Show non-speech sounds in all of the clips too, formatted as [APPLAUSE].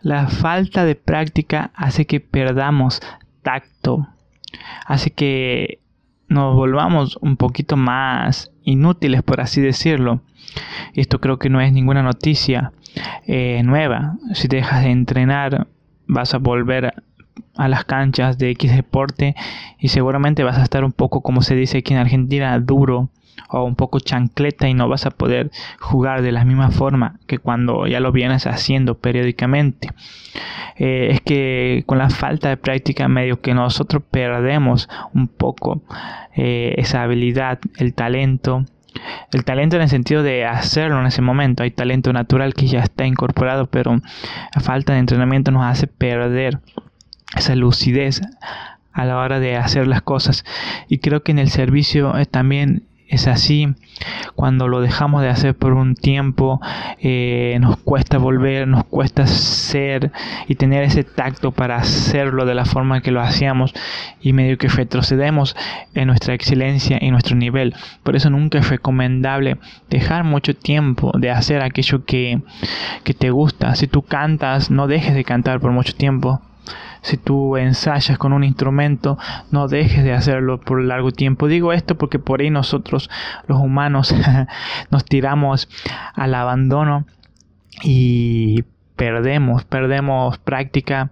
La falta de práctica hace que perdamos tacto, hace que nos volvamos un poquito más inútiles, por así decirlo. Esto creo que no es ninguna noticia eh, nueva. Si dejas de entrenar, vas a volver a las canchas de X deporte y seguramente vas a estar un poco, como se dice aquí en Argentina, duro o un poco chancleta y no vas a poder jugar de la misma forma que cuando ya lo vienes haciendo periódicamente. Eh, es que con la falta de práctica medio que nosotros perdemos un poco eh, esa habilidad, el talento. El talento en el sentido de hacerlo en ese momento. Hay talento natural que ya está incorporado, pero la falta de entrenamiento nos hace perder esa lucidez a la hora de hacer las cosas. Y creo que en el servicio eh, también es así. Cuando lo dejamos de hacer por un tiempo, eh, nos cuesta volver, nos cuesta ser y tener ese tacto para hacerlo de la forma que lo hacíamos y medio que retrocedemos en nuestra excelencia y nuestro nivel. Por eso nunca es recomendable dejar mucho tiempo de hacer aquello que, que te gusta. Si tú cantas, no dejes de cantar por mucho tiempo si tú ensayas con un instrumento, no dejes de hacerlo por largo tiempo. Digo esto porque por ahí nosotros, los humanos, [LAUGHS] nos tiramos al abandono y perdemos, perdemos práctica,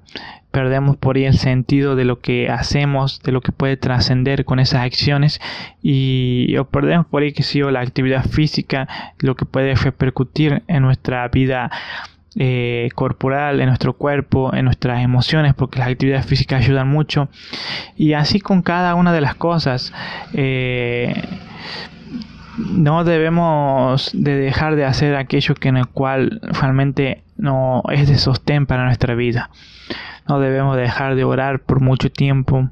perdemos por ahí el sentido de lo que hacemos, de lo que puede trascender con esas acciones y perdemos por ahí que la actividad física, lo que puede repercutir en nuestra vida eh, corporal, en nuestro cuerpo, en nuestras emociones, porque las actividades físicas ayudan mucho. Y así con cada una de las cosas. Eh, no debemos de dejar de hacer aquello que en el cual realmente no es de sostén para nuestra vida no debemos dejar de orar por mucho tiempo.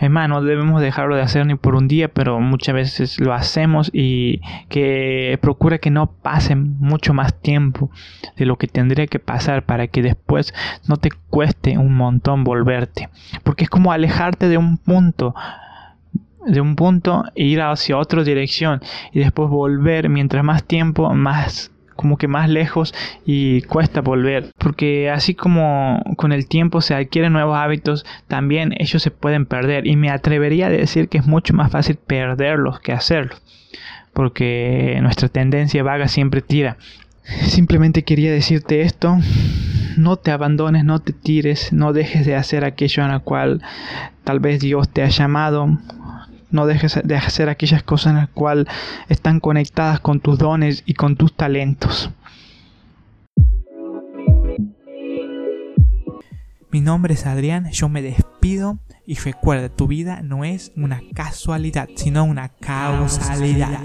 Es más, no debemos dejarlo de hacer ni por un día, pero muchas veces lo hacemos y que procura que no pase mucho más tiempo de lo que tendría que pasar para que después no te cueste un montón volverte. Porque es como alejarte de un punto de un punto e ir hacia otra dirección y después volver mientras más tiempo más como que más lejos y cuesta volver. Porque así como con el tiempo se adquieren nuevos hábitos, también ellos se pueden perder. Y me atrevería a decir que es mucho más fácil perderlos que hacerlos. Porque nuestra tendencia vaga siempre tira. Simplemente quería decirte esto. No te abandones, no te tires, no dejes de hacer aquello en la cual tal vez Dios te ha llamado no dejes de hacer aquellas cosas en las cuales están conectadas con tus dones y con tus talentos. Mi nombre es Adrián, yo me despido y recuerda, tu vida no es una casualidad, sino una causalidad.